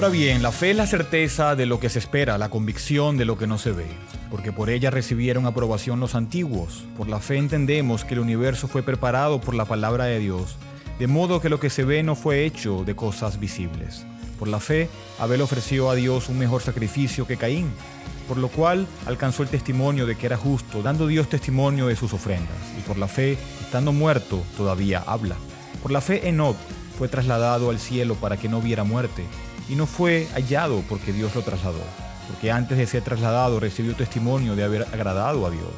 Ahora bien, la fe es la certeza de lo que se espera, la convicción de lo que no se ve, porque por ella recibieron aprobación los antiguos. Por la fe entendemos que el universo fue preparado por la palabra de Dios, de modo que lo que se ve no fue hecho de cosas visibles. Por la fe, Abel ofreció a Dios un mejor sacrificio que Caín, por lo cual alcanzó el testimonio de que era justo, dando Dios testimonio de sus ofrendas, y por la fe, estando muerto, todavía habla. Por la fe, Enoch fue trasladado al cielo para que no viera muerte y no fue hallado porque Dios lo trasladó, porque antes de ser trasladado recibió testimonio de haber agradado a Dios.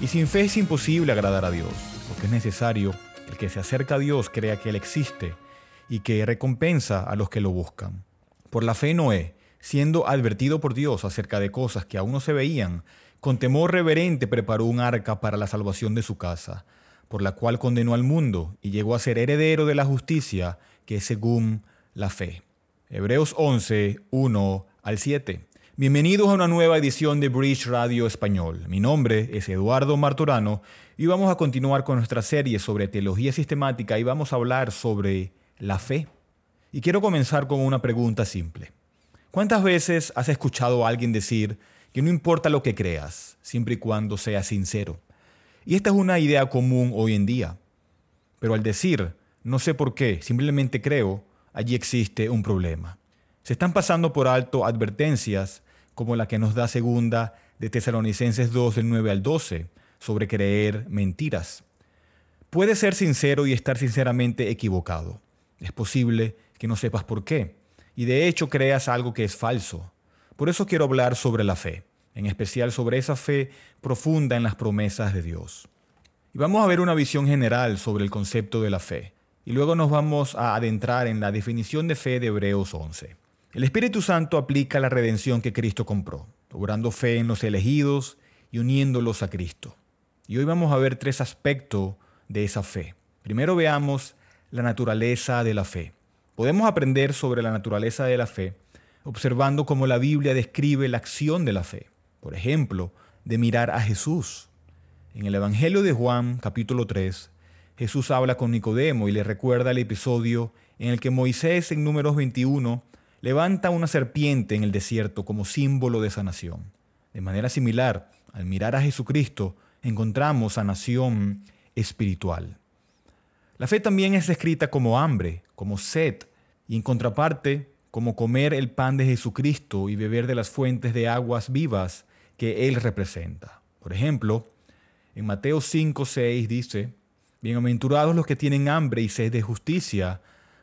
Y sin fe es imposible agradar a Dios, porque es necesario que el que se acerca a Dios crea que Él existe y que recompensa a los que lo buscan. Por la fe Noé, siendo advertido por Dios acerca de cosas que aún no se veían, con temor reverente preparó un arca para la salvación de su casa, por la cual condenó al mundo y llegó a ser heredero de la justicia que es según la fe. Hebreos 11, 1 al 7. Bienvenidos a una nueva edición de Bridge Radio Español. Mi nombre es Eduardo Martorano y vamos a continuar con nuestra serie sobre teología sistemática y vamos a hablar sobre la fe. Y quiero comenzar con una pregunta simple. ¿Cuántas veces has escuchado a alguien decir que no importa lo que creas, siempre y cuando seas sincero? Y esta es una idea común hoy en día. Pero al decir, no sé por qué, simplemente creo, allí existe un problema. Se están pasando por alto advertencias como la que nos da segunda de Tesalonicenses 2 del 9 al 12 sobre creer mentiras. Puedes ser sincero y estar sinceramente equivocado. Es posible que no sepas por qué y de hecho creas algo que es falso. Por eso quiero hablar sobre la fe, en especial sobre esa fe profunda en las promesas de Dios. Y vamos a ver una visión general sobre el concepto de la fe y luego nos vamos a adentrar en la definición de fe de Hebreos 11. El Espíritu Santo aplica la redención que Cristo compró, obrando fe en los elegidos y uniéndolos a Cristo. Y hoy vamos a ver tres aspectos de esa fe. Primero veamos la naturaleza de la fe. Podemos aprender sobre la naturaleza de la fe observando cómo la Biblia describe la acción de la fe. Por ejemplo, de mirar a Jesús. En el Evangelio de Juan, capítulo 3, Jesús habla con Nicodemo y le recuerda el episodio en el que Moisés en números 21 levanta una serpiente en el desierto como símbolo de sanación. De manera similar, al mirar a Jesucristo, encontramos sanación espiritual. La fe también es descrita como hambre, como sed, y en contraparte, como comer el pan de Jesucristo y beber de las fuentes de aguas vivas que Él representa. Por ejemplo, en Mateo 5, 6 dice, Bienaventurados los que tienen hambre y sed de justicia,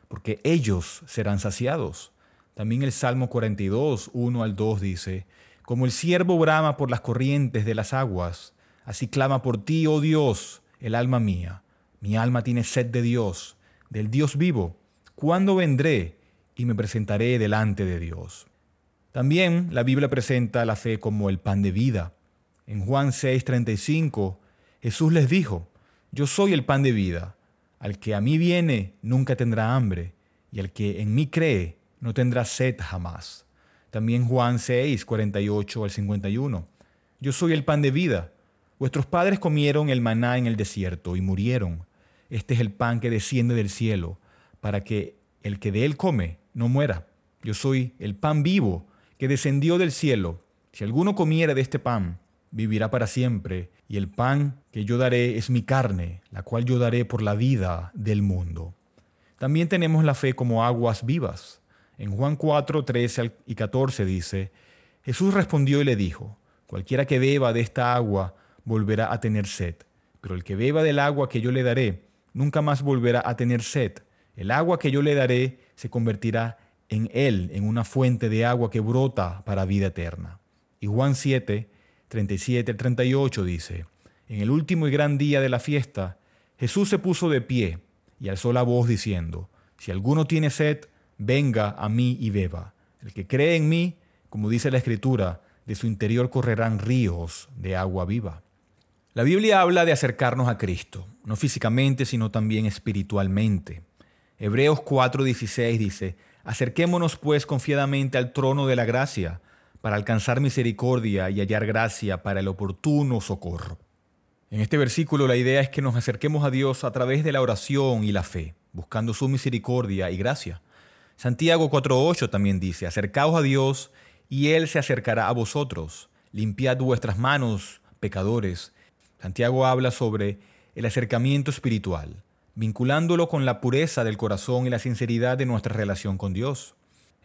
porque ellos serán saciados. También el Salmo 42, 1 al 2 dice, Como el siervo brama por las corrientes de las aguas, así clama por ti, oh Dios, el alma mía. Mi alma tiene sed de Dios, del Dios vivo. ¿Cuándo vendré y me presentaré delante de Dios? También la Biblia presenta la fe como el pan de vida. En Juan 6:35, Jesús les dijo, yo soy el pan de vida. Al que a mí viene nunca tendrá hambre, y al que en mí cree no tendrá sed jamás. También Juan 6, 48 al 51. Yo soy el pan de vida. Vuestros padres comieron el maná en el desierto y murieron. Este es el pan que desciende del cielo, para que el que de él come no muera. Yo soy el pan vivo que descendió del cielo. Si alguno comiera de este pan, vivirá para siempre, y el pan que yo daré es mi carne, la cual yo daré por la vida del mundo. También tenemos la fe como aguas vivas. En Juan 4, 13 y 14 dice, Jesús respondió y le dijo, cualquiera que beba de esta agua volverá a tener sed, pero el que beba del agua que yo le daré, nunca más volverá a tener sed. El agua que yo le daré se convertirá en él en una fuente de agua que brota para vida eterna. Y Juan 7, 37 al 38 dice, En el último y gran día de la fiesta, Jesús se puso de pie y alzó la voz diciendo, Si alguno tiene sed, venga a mí y beba. El que cree en mí, como dice la Escritura, de su interior correrán ríos de agua viva. La Biblia habla de acercarnos a Cristo, no físicamente, sino también espiritualmente. Hebreos 4:16 dice, Acerquémonos pues confiadamente al trono de la gracia para alcanzar misericordia y hallar gracia para el oportuno socorro. En este versículo la idea es que nos acerquemos a Dios a través de la oración y la fe, buscando su misericordia y gracia. Santiago 4.8 también dice, acercaos a Dios y Él se acercará a vosotros. Limpiad vuestras manos, pecadores. Santiago habla sobre el acercamiento espiritual, vinculándolo con la pureza del corazón y la sinceridad de nuestra relación con Dios.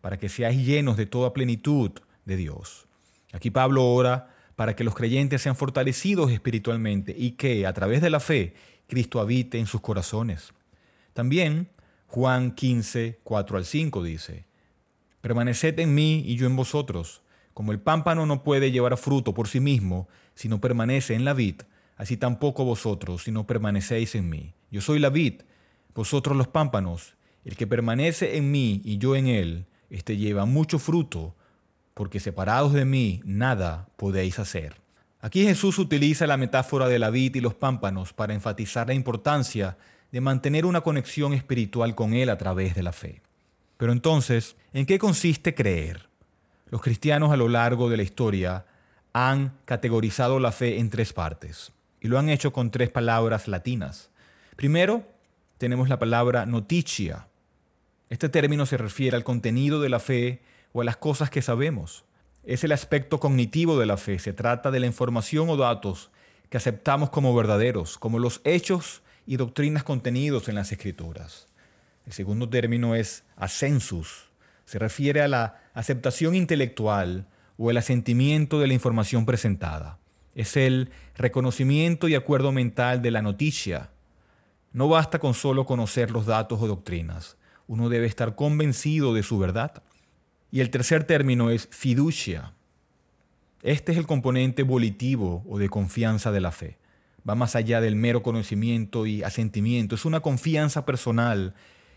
para que seáis llenos de toda plenitud de Dios. Aquí Pablo ora para que los creyentes sean fortalecidos espiritualmente y que, a través de la fe, Cristo habite en sus corazones. También Juan 15, 4 al 5 dice, Permaneced en mí y yo en vosotros. Como el pámpano no puede llevar fruto por sí mismo si no permanece en la vid, así tampoco vosotros si no permanecéis en mí. Yo soy la vid, vosotros los pámpanos. El que permanece en mí y yo en él, éste lleva mucho fruto, porque separados de mí nada podéis hacer. Aquí Jesús utiliza la metáfora de la vid y los pámpanos para enfatizar la importancia de mantener una conexión espiritual con Él a través de la fe. Pero entonces, ¿en qué consiste creer? Los cristianos a lo largo de la historia han categorizado la fe en tres partes y lo han hecho con tres palabras latinas. Primero, tenemos la palabra noticia. Este término se refiere al contenido de la fe o a las cosas que sabemos. Es el aspecto cognitivo de la fe. Se trata de la información o datos que aceptamos como verdaderos, como los hechos y doctrinas contenidos en las escrituras. El segundo término es ascensus. Se refiere a la aceptación intelectual o el asentimiento de la información presentada. Es el reconocimiento y acuerdo mental de la noticia. No basta con solo conocer los datos o doctrinas. Uno debe estar convencido de su verdad. Y el tercer término es fiducia. Este es el componente volitivo o de confianza de la fe va más allá del mero conocimiento y asentimiento. Es una confianza personal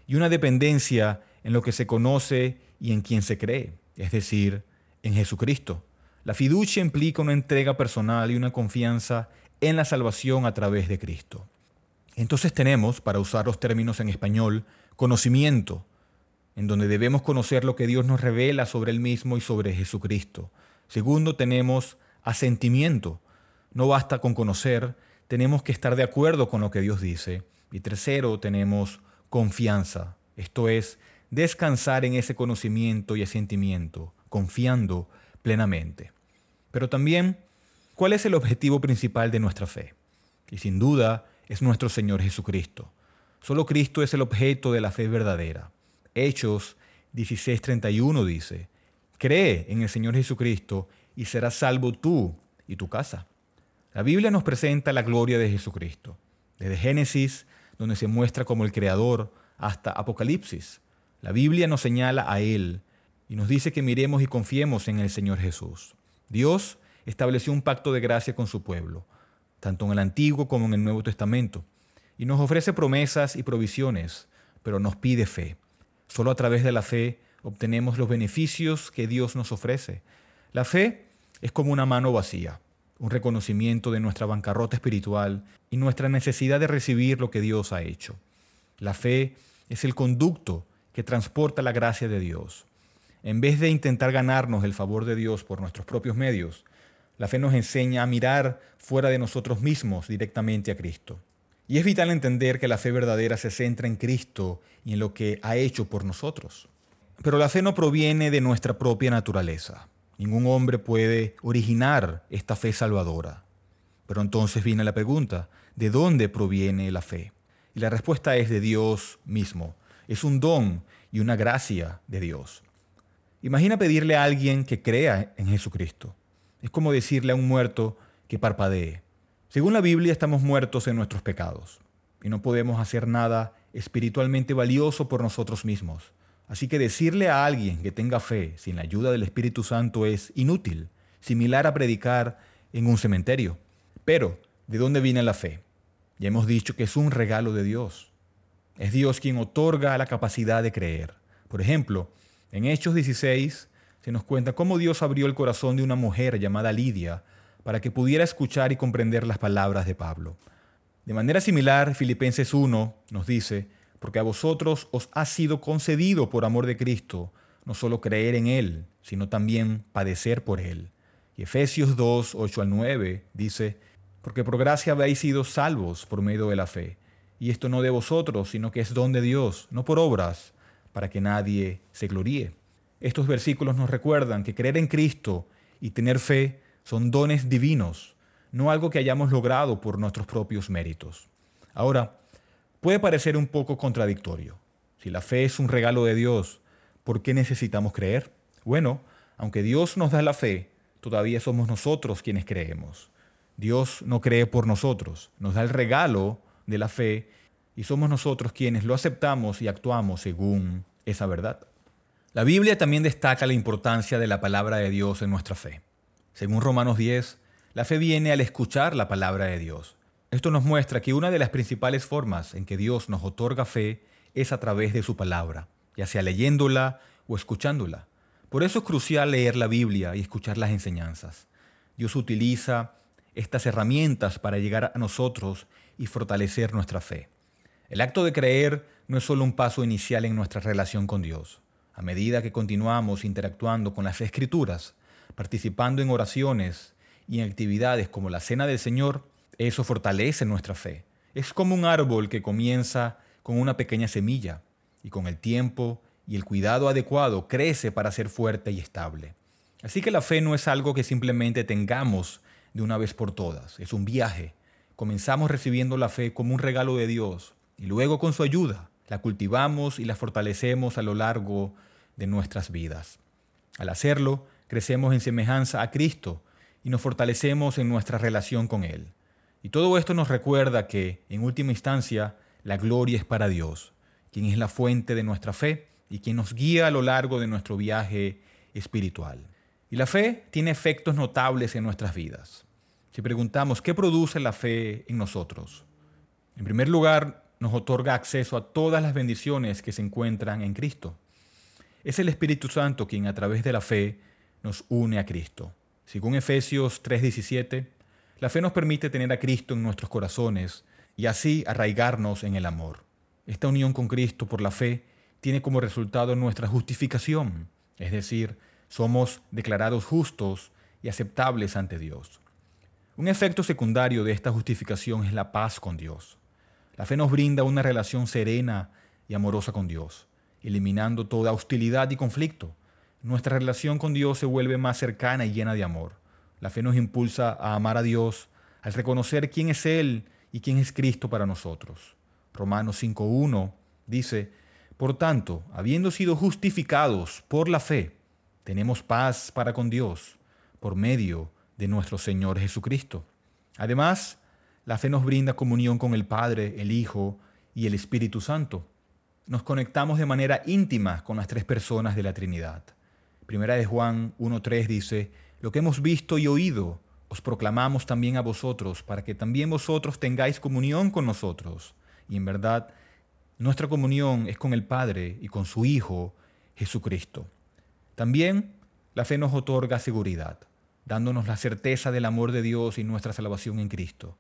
y una dependencia en lo que se conoce y en quien se cree, es decir, en Jesucristo. La fiducia implica una entrega personal y una confianza en la salvación a través de Cristo. Entonces tenemos, para usar los términos en español, conocimiento, en donde debemos conocer lo que Dios nos revela sobre Él mismo y sobre Jesucristo. Segundo, tenemos asentimiento. No basta con conocer, tenemos que estar de acuerdo con lo que Dios dice. Y tercero, tenemos confianza. Esto es, descansar en ese conocimiento y asentimiento, confiando plenamente. Pero también, ¿cuál es el objetivo principal de nuestra fe? Y sin duda es nuestro Señor Jesucristo. Solo Cristo es el objeto de la fe verdadera. Hechos 16:31 dice, cree en el Señor Jesucristo y serás salvo tú y tu casa. La Biblia nos presenta la gloria de Jesucristo, desde Génesis, donde se muestra como el Creador, hasta Apocalipsis. La Biblia nos señala a Él y nos dice que miremos y confiemos en el Señor Jesús. Dios estableció un pacto de gracia con su pueblo, tanto en el Antiguo como en el Nuevo Testamento, y nos ofrece promesas y provisiones, pero nos pide fe. Solo a través de la fe obtenemos los beneficios que Dios nos ofrece. La fe es como una mano vacía un reconocimiento de nuestra bancarrota espiritual y nuestra necesidad de recibir lo que Dios ha hecho. La fe es el conducto que transporta la gracia de Dios. En vez de intentar ganarnos el favor de Dios por nuestros propios medios, la fe nos enseña a mirar fuera de nosotros mismos directamente a Cristo. Y es vital entender que la fe verdadera se centra en Cristo y en lo que ha hecho por nosotros. Pero la fe no proviene de nuestra propia naturaleza. Ningún hombre puede originar esta fe salvadora. Pero entonces viene la pregunta, ¿de dónde proviene la fe? Y la respuesta es de Dios mismo. Es un don y una gracia de Dios. Imagina pedirle a alguien que crea en Jesucristo. Es como decirle a un muerto que parpadee. Según la Biblia estamos muertos en nuestros pecados y no podemos hacer nada espiritualmente valioso por nosotros mismos. Así que decirle a alguien que tenga fe sin la ayuda del Espíritu Santo es inútil, similar a predicar en un cementerio. Pero, ¿de dónde viene la fe? Ya hemos dicho que es un regalo de Dios. Es Dios quien otorga la capacidad de creer. Por ejemplo, en Hechos 16 se nos cuenta cómo Dios abrió el corazón de una mujer llamada Lidia para que pudiera escuchar y comprender las palabras de Pablo. De manera similar, Filipenses 1 nos dice, porque a vosotros os ha sido concedido por amor de Cristo, no solo creer en Él, sino también padecer por Él. Y Efesios 2, 8 al 9 dice, porque por gracia habéis sido salvos por medio de la fe. Y esto no de vosotros, sino que es don de Dios, no por obras, para que nadie se gloríe. Estos versículos nos recuerdan que creer en Cristo y tener fe son dones divinos, no algo que hayamos logrado por nuestros propios méritos. Ahora, puede parecer un poco contradictorio. Si la fe es un regalo de Dios, ¿por qué necesitamos creer? Bueno, aunque Dios nos da la fe, todavía somos nosotros quienes creemos. Dios no cree por nosotros, nos da el regalo de la fe y somos nosotros quienes lo aceptamos y actuamos según esa verdad. La Biblia también destaca la importancia de la palabra de Dios en nuestra fe. Según Romanos 10, la fe viene al escuchar la palabra de Dios. Esto nos muestra que una de las principales formas en que Dios nos otorga fe es a través de su palabra, ya sea leyéndola o escuchándola. Por eso es crucial leer la Biblia y escuchar las enseñanzas. Dios utiliza estas herramientas para llegar a nosotros y fortalecer nuestra fe. El acto de creer no es solo un paso inicial en nuestra relación con Dios. A medida que continuamos interactuando con las escrituras, participando en oraciones y en actividades como la Cena del Señor, eso fortalece nuestra fe. Es como un árbol que comienza con una pequeña semilla y con el tiempo y el cuidado adecuado crece para ser fuerte y estable. Así que la fe no es algo que simplemente tengamos de una vez por todas, es un viaje. Comenzamos recibiendo la fe como un regalo de Dios y luego con su ayuda la cultivamos y la fortalecemos a lo largo de nuestras vidas. Al hacerlo, crecemos en semejanza a Cristo y nos fortalecemos en nuestra relación con Él. Y todo esto nos recuerda que, en última instancia, la gloria es para Dios, quien es la fuente de nuestra fe y quien nos guía a lo largo de nuestro viaje espiritual. Y la fe tiene efectos notables en nuestras vidas. Si preguntamos qué produce la fe en nosotros, en primer lugar, nos otorga acceso a todas las bendiciones que se encuentran en Cristo. Es el Espíritu Santo quien a través de la fe nos une a Cristo. Según Efesios 3:17, la fe nos permite tener a Cristo en nuestros corazones y así arraigarnos en el amor. Esta unión con Cristo por la fe tiene como resultado nuestra justificación, es decir, somos declarados justos y aceptables ante Dios. Un efecto secundario de esta justificación es la paz con Dios. La fe nos brinda una relación serena y amorosa con Dios, eliminando toda hostilidad y conflicto. Nuestra relación con Dios se vuelve más cercana y llena de amor. La fe nos impulsa a amar a Dios al reconocer quién es Él y quién es Cristo para nosotros. Romanos 5.1 dice, Por tanto, habiendo sido justificados por la fe, tenemos paz para con Dios por medio de nuestro Señor Jesucristo. Además, la fe nos brinda comunión con el Padre, el Hijo y el Espíritu Santo. Nos conectamos de manera íntima con las tres personas de la Trinidad. Primera de Juan 1.3 dice, lo que hemos visto y oído os proclamamos también a vosotros, para que también vosotros tengáis comunión con nosotros. Y en verdad, nuestra comunión es con el Padre y con su Hijo, Jesucristo. También la fe nos otorga seguridad, dándonos la certeza del amor de Dios y nuestra salvación en Cristo.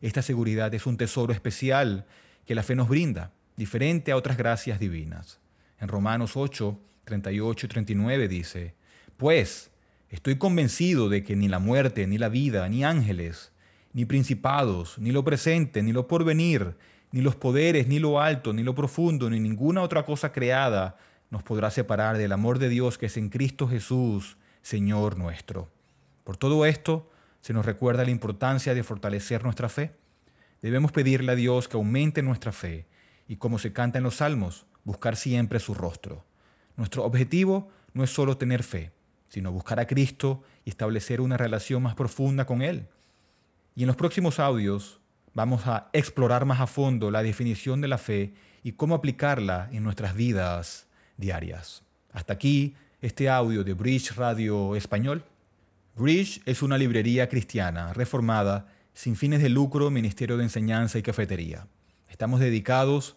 Esta seguridad es un tesoro especial que la fe nos brinda, diferente a otras gracias divinas. En Romanos 8, 38 y 39 dice, Pues estoy convencido de que ni la muerte, ni la vida, ni ángeles, ni principados, ni lo presente, ni lo porvenir, ni los poderes, ni lo alto, ni lo profundo, ni ninguna otra cosa creada nos podrá separar del amor de Dios que es en Cristo Jesús, Señor nuestro. Por todo esto, se nos recuerda la importancia de fortalecer nuestra fe. Debemos pedirle a Dios que aumente nuestra fe y, como se canta en los salmos, buscar siempre su rostro. Nuestro objetivo no es solo tener fe, sino buscar a Cristo y establecer una relación más profunda con Él. Y en los próximos audios vamos a explorar más a fondo la definición de la fe y cómo aplicarla en nuestras vidas diarias. Hasta aquí este audio de Bridge Radio Español. Bridge es una librería cristiana reformada sin fines de lucro, ministerio de enseñanza y cafetería. Estamos dedicados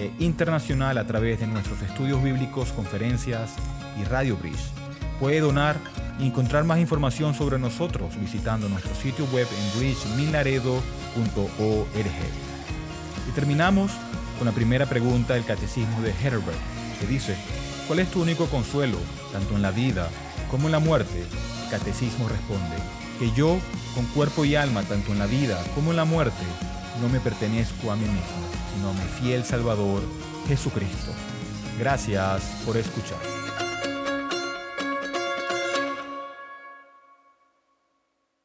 e internacional a través de nuestros estudios bíblicos, conferencias y Radio Bridge. Puede donar y encontrar más información sobre nosotros visitando nuestro sitio web en bridgeminaredo.org. Y terminamos con la primera pregunta del Catecismo de Herbert, que dice, ¿cuál es tu único consuelo, tanto en la vida como en la muerte? Catecismo responde, que yo, con cuerpo y alma, tanto en la vida como en la muerte, no me pertenezco a mí mismo, sino a mi fiel Salvador, Jesucristo. Gracias por escuchar.